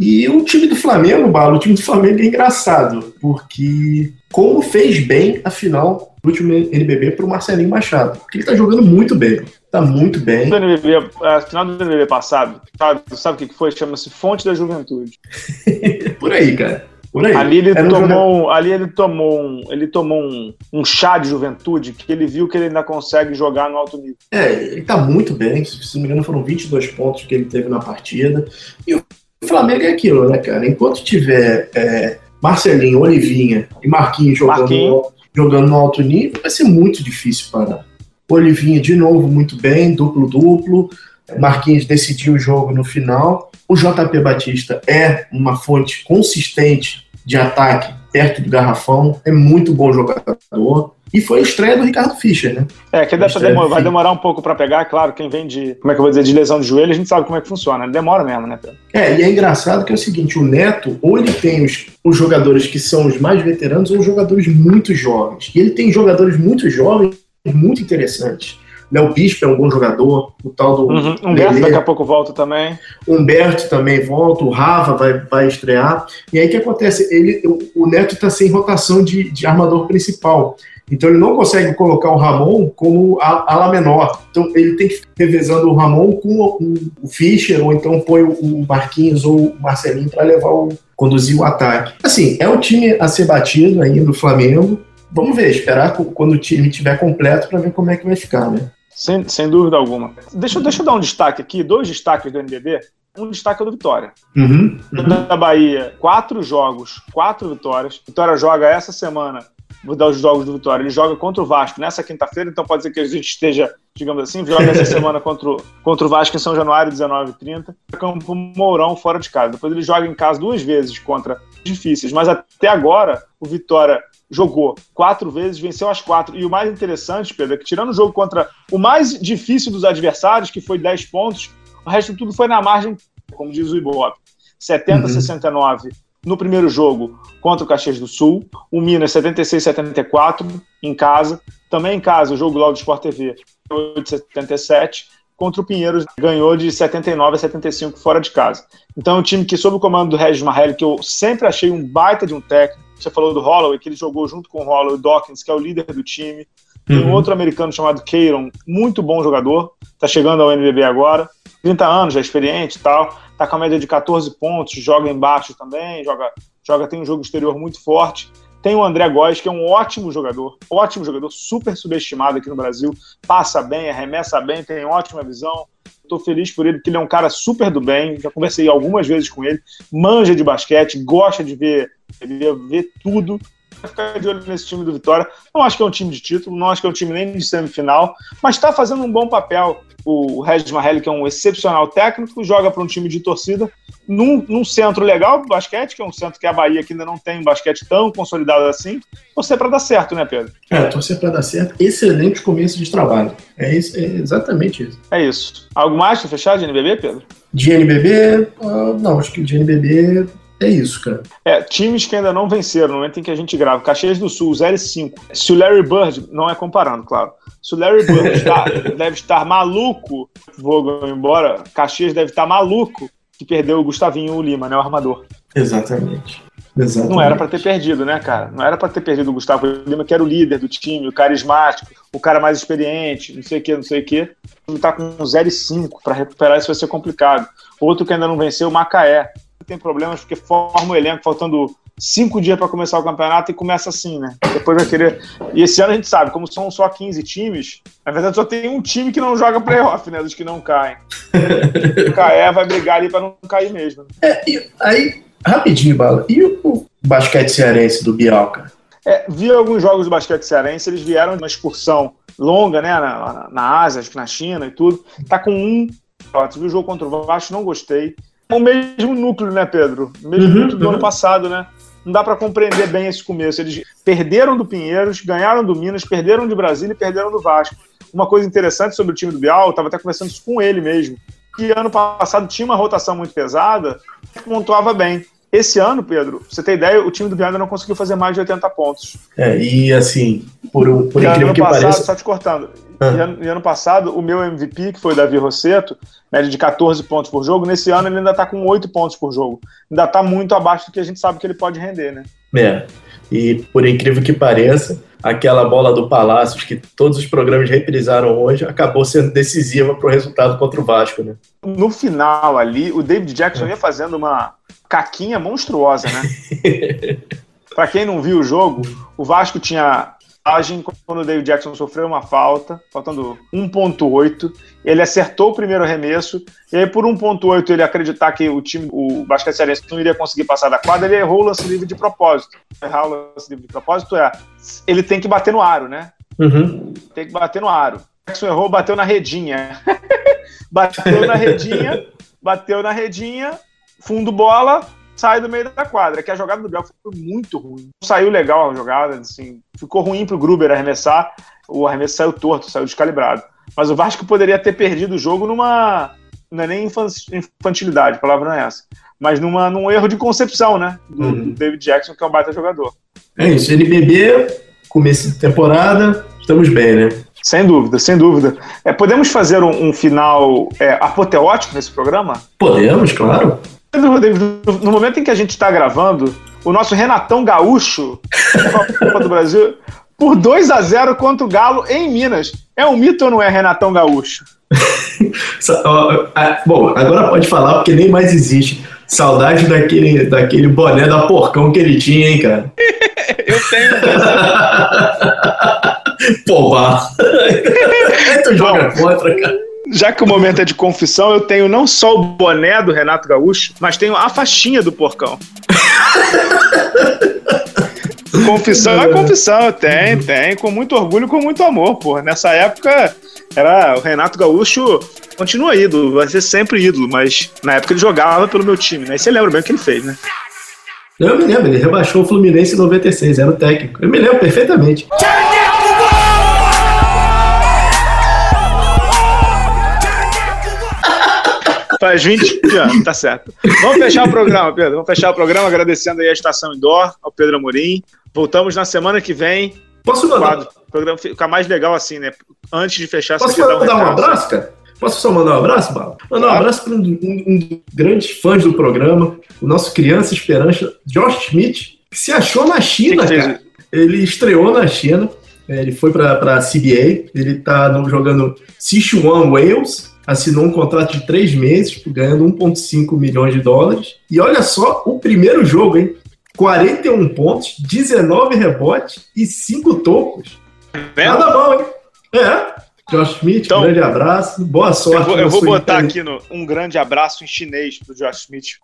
E o time do Flamengo, Balo, o time do Flamengo é engraçado, porque como fez bem a final do último NBB para o Marcelinho Machado. Porque ele está jogando muito bem. Tá muito bem. NBB, a final do NBB passado, sabe, sabe o que foi? Chama-se Fonte da Juventude. *laughs* Por aí, cara. Por aí. Ali ele tomou, um, ali ele tomou, um, ele tomou um, um chá de juventude que ele viu que ele ainda consegue jogar no alto nível. É, ele tá muito bem. Se não me engano, foram 22 pontos que ele teve na partida. E o Flamengo é aquilo, né, cara? Enquanto tiver é, Marcelinho, Olivinha e Marquinhos jogando, Marquinhos. No, jogando no alto nível, vai ser muito difícil parar. Olivinha de novo muito bem, duplo-duplo. Marquinhos decidiu o jogo no final. O JP Batista é uma fonte consistente de ataque perto do garrafão, é muito bom jogador. E foi a estreia do Ricardo Fischer, né? É, que dessa demora, vai demorar um pouco para pegar, claro, quem vem de, como é que eu vou dizer, de lesão de joelho, a gente sabe como é que funciona, demora mesmo, né, Pedro? É, e é engraçado que é o seguinte, o Neto, ou ele tem os, os jogadores que são os mais veteranos, ou os jogadores muito jovens. E ele tem jogadores muito jovens muito interessantes. Léo Bispo é um bom jogador, o tal do. Uhum. Humberto Lelê. daqui a pouco volta também. Humberto também volta, o Rava vai, vai estrear. E aí o que acontece? Ele, o, Neto está sem rotação de, de armador principal. Então ele não consegue colocar o Ramon como ala menor. Então ele tem que ficar revezando o Ramon com o, o Fischer, ou então põe o Marquinhos ou o Marcelinho para levar o conduzir o ataque. Assim, é um time a ser batido ainda do Flamengo. Vamos ver, esperar quando o time estiver completo para ver como é que vai ficar, né? Sem, sem dúvida alguma. Deixa, deixa eu dar um destaque aqui, dois destaques do NBB. Um destaque é do Vitória. Uhum, uhum. Da Bahia, quatro jogos, quatro vitórias. Vitória joga essa semana vou dar os jogos do Vitória. Ele joga contra o Vasco nessa quinta-feira, então pode ser que a gente esteja, digamos assim, joga essa *laughs* semana contra o, contra o Vasco em São Januário, 19 h 30 Campo Mourão, fora de casa. Depois ele joga em casa duas vezes contra difíceis, mas até agora o Vitória jogou quatro vezes, venceu as quatro. E o mais interessante, Pedro, é que tirando o jogo contra o mais difícil dos adversários, que foi 10 pontos, o resto tudo foi na margem, como diz o Ibope. 70 uhum. 69 no primeiro jogo contra o Caxias do Sul, o Minas 76 74 em casa, também em casa o jogo logo do Sport TV 8 77 contra o Pinheiros ganhou de 79 a 75 fora de casa. Então é um time que sob o comando do Regis Marrelli, que eu sempre achei um baita de um técnico, você falou do Holloway, que ele jogou junto com o Holloway Dawkins, que é o líder do time. Tem um uhum. outro americano chamado Keiron, muito bom jogador, tá chegando ao NBB agora, 30 anos, já experiente e tal tá com a média de 14 pontos, joga embaixo também, joga, joga tem um jogo exterior muito forte. Tem o André Góes, que é um ótimo jogador, ótimo jogador, super subestimado aqui no Brasil, passa bem, arremessa bem, tem ótima visão. Estou feliz por ele, porque ele é um cara super do bem, já conversei algumas vezes com ele, manja de basquete, gosta de ver, ver, ver tudo ficar de olho nesse time do Vitória. Não acho que é um time de título, não acho que é um time nem de semifinal, mas está fazendo um bom papel. O Regis Marrelli, que é um excepcional técnico, joga para um time de torcida num, num centro legal do basquete, que é um centro que a Bahia que ainda não tem um basquete tão consolidado assim. Torcer para dar certo, né, Pedro? É, torcer para dar certo. Excelente começo de trabalho. É, isso, é exatamente isso. É isso. Algo mais para fechar de NBB, Pedro? De NBB? Uh, ah, não, acho que de NBB é isso, cara. É, times que ainda não venceram no momento em que a gente grava. Caxias do Sul, 0 e 5. Se o Larry Bird, não é comparando, claro. Se o Larry Bird *laughs* está, deve estar maluco, vou embora, Caxias deve estar maluco que perdeu o Gustavinho Lima, né, o armador. Exatamente. Exatamente. Não era para ter perdido, né, cara? Não era para ter perdido o Gustavo Lima, que era o líder do time, o carismático, o cara mais experiente, não sei o que, não sei o que. O time tá com 0 e 5 para recuperar isso vai ser complicado. Outro que ainda não venceu, o Macaé tem problemas porque forma o elenco faltando cinco dias para começar o campeonato e começa assim, né? Depois vai querer. E esse ano a gente sabe, como são só 15 times, na verdade só tem um time que não joga playoff, né? Dos que não caem. *laughs* o Caé vai brigar ali para não cair mesmo. É, e aí, rapidinho, Bala, e o basquete cearense do Bial, cara? É, vi alguns jogos do basquete cearense, eles vieram de uma excursão longa, né? Na, na, Ásia, acho que na China e tudo. Tá com um. Ó, viu o jogo contra o Vasco, não gostei o mesmo núcleo, né, Pedro? O mesmo uhum, núcleo do uhum. ano passado, né? Não dá para compreender bem esse começo. Eles perderam do Pinheiros, ganharam do Minas, perderam de Brasília e perderam do Vasco. Uma coisa interessante sobre o time do Bial, eu estava até conversando isso com ele mesmo, que ano passado tinha uma rotação muito pesada, pontuava bem. Esse ano, Pedro, pra você ter ideia, o time do ainda não conseguiu fazer mais de 80 pontos. É, e assim, por, por incrível ano que passado, pareça... Só te cortando. Ah. E, ano, e, ano, passado, o meu MVP, que foi o Davi Rosseto, média de 14 pontos por jogo, nesse ano ele ainda tá com 8 pontos por jogo. Ainda tá muito abaixo do que a gente sabe que ele pode render, né? É, e por incrível que pareça, aquela bola do Palácios, que todos os programas reprisaram hoje, acabou sendo decisiva para o resultado contra o Vasco, né? No final ali, o David Jackson ia fazendo uma caquinha monstruosa, né? *laughs* para quem não viu o jogo, o Vasco tinha quando o David Jackson sofreu uma falta, faltando 1.8, ele acertou o primeiro arremesso, e aí por 1.8 ele acreditar que o time, o basquete cearense não iria conseguir passar da quadra, ele errou o lance livre de propósito. Errar o lance livre de propósito é, ele tem que bater no aro, né? Uhum. Tem que bater no aro. Jackson errou, bateu na redinha. *laughs* bateu na redinha, bateu na redinha, fundo bola, sai do meio da quadra, que a jogada do Biel foi muito ruim. Não saiu legal a jogada, assim, ficou ruim pro Gruber arremessar, o arremesso saiu torto, saiu descalibrado. Mas o Vasco poderia ter perdido o jogo numa. Não é nem infantilidade, a palavra não é essa. Mas numa, num erro de concepção, né? Do, uhum. David Jackson, que é um baita jogador. É isso, NBB, começo de temporada, estamos bem, né? Sem dúvida, sem dúvida. É, podemos fazer um, um final é, apoteótico nesse programa? Podemos, claro. No momento em que a gente está gravando, o nosso Renatão Gaúcho, Copa *laughs* do Brasil, por 2 a 0 contra o Galo em Minas. É um mito ou não é Renatão Gaúcho? *laughs* Bom, agora pode falar porque nem mais existe. Saudade daquele, daquele boné da porcão que ele tinha, hein, cara? *laughs* Eu tenho. Pô, tu joga contra, cara já que o momento é de confissão, eu tenho não só o boné do Renato Gaúcho, mas tenho a faixinha do porcão. *laughs* confissão é confissão, tem, tem, com muito orgulho, com muito amor, pô. Nessa época era o Renato Gaúcho continua ídolo, vai ser sempre ídolo, mas na época ele jogava pelo meu time, né? E você lembra bem o que ele fez, né? Eu me lembro, ele rebaixou o Fluminense em 96, era o técnico. Eu me lembro perfeitamente. Faz 20 anos, tá certo. Vamos fechar o programa, Pedro. Vamos fechar o programa agradecendo aí a Estação Indoor, ao Pedro Amorim. Voltamos na semana que vem. Posso mandar? O programa fica mais legal assim, né? Antes de fechar, Posso mandar um, um abraço, cara? Posso só mandar um abraço, Bala? Mandar um abraço para um, um, um, dos grandes fãs do programa, o nosso criança esperança, Josh Schmidt, que se achou na China, que que cara. Ele estreou na China, é, ele foi para a CBA, ele está jogando Sichuan Wales, assinou um contrato de três meses, ganhando 1,5 milhões de dólares. E olha só o primeiro jogo, hein? 41 pontos, 19 rebotes e 5 tocos. É Nada mal, hein? É. Josh Smith, então, grande abraço. Boa sorte. Eu vou, eu vou botar aqui no, um grande abraço em chinês pro Josh Smith.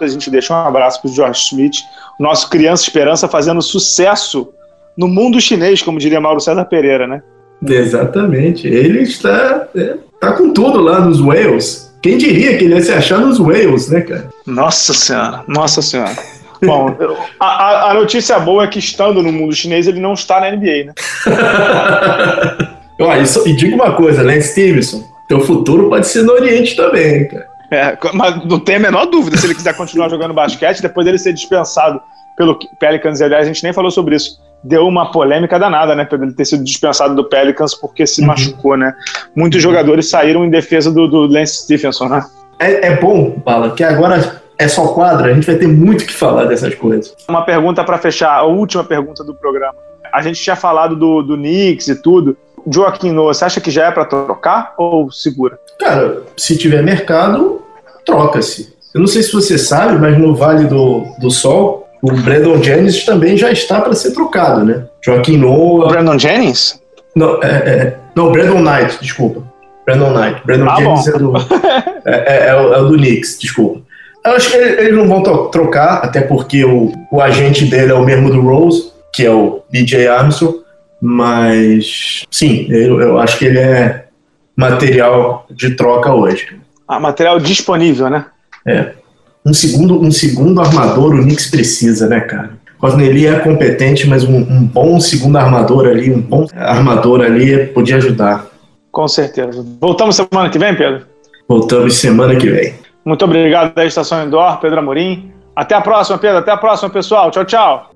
A gente deixa um abraço pro Josh Smith, nosso criança esperança fazendo sucesso no mundo chinês, como diria Mauro César Pereira, né? Exatamente. Ele está, é, tá com tudo lá nos Wales. Quem diria que ele ia se achar nos Wales, né, cara? Nossa senhora, nossa senhora. Bom, *laughs* a, a, notícia boa é que estando no mundo chinês, ele não está na NBA, né? *laughs* Ó, isso, e diga uma coisa, Lance Stevenson, teu futuro pode ser no Oriente também, cara. É, mas não tem a menor dúvida se ele quiser continuar jogando basquete, depois dele ser dispensado pelo Pelicans, e aliás, a gente nem falou sobre isso. Deu uma polêmica danada, né? Por ele ter sido dispensado do Pelicans porque se uhum. machucou, né? Muitos jogadores saíram em defesa do, do Lance Stephenson, né? É, é bom, Bala, que agora é só quadra, a gente vai ter muito que falar dessas coisas. Uma pergunta para fechar, a última pergunta do programa. A gente tinha falado do, do Knicks e tudo. Joaquim Noah, você acha que já é para trocar ou segura? Cara, se tiver mercado, troca-se. Eu não sei se você sabe, mas no Vale do, do Sol, o Brandon Jennings também já está para ser trocado, né? Joaquim Noah. Brandon Jennings? Não, é, é, não, Brandon Knight, desculpa. Brandon Knight. Brandon ah, Jennings é do, *laughs* é, é, é, o, é o do Knicks, desculpa. Eu acho que eles não vão trocar, até porque o, o agente dele é o mesmo do Rose, que é o DJ Armstrong. Mas, sim, eu, eu acho que ele é material de troca hoje. Ah, material disponível, né? É. Um segundo, um segundo armador o Knicks precisa, né, cara? Cosnelli é competente, mas um, um, bom segundo armador ali, um bom armador ali podia ajudar. Com certeza. Voltamos semana que vem, Pedro? Voltamos semana que vem. Muito obrigado da Estação Indoor, Pedro Amorim. Até a próxima, Pedro. Até a próxima, pessoal. Tchau, tchau.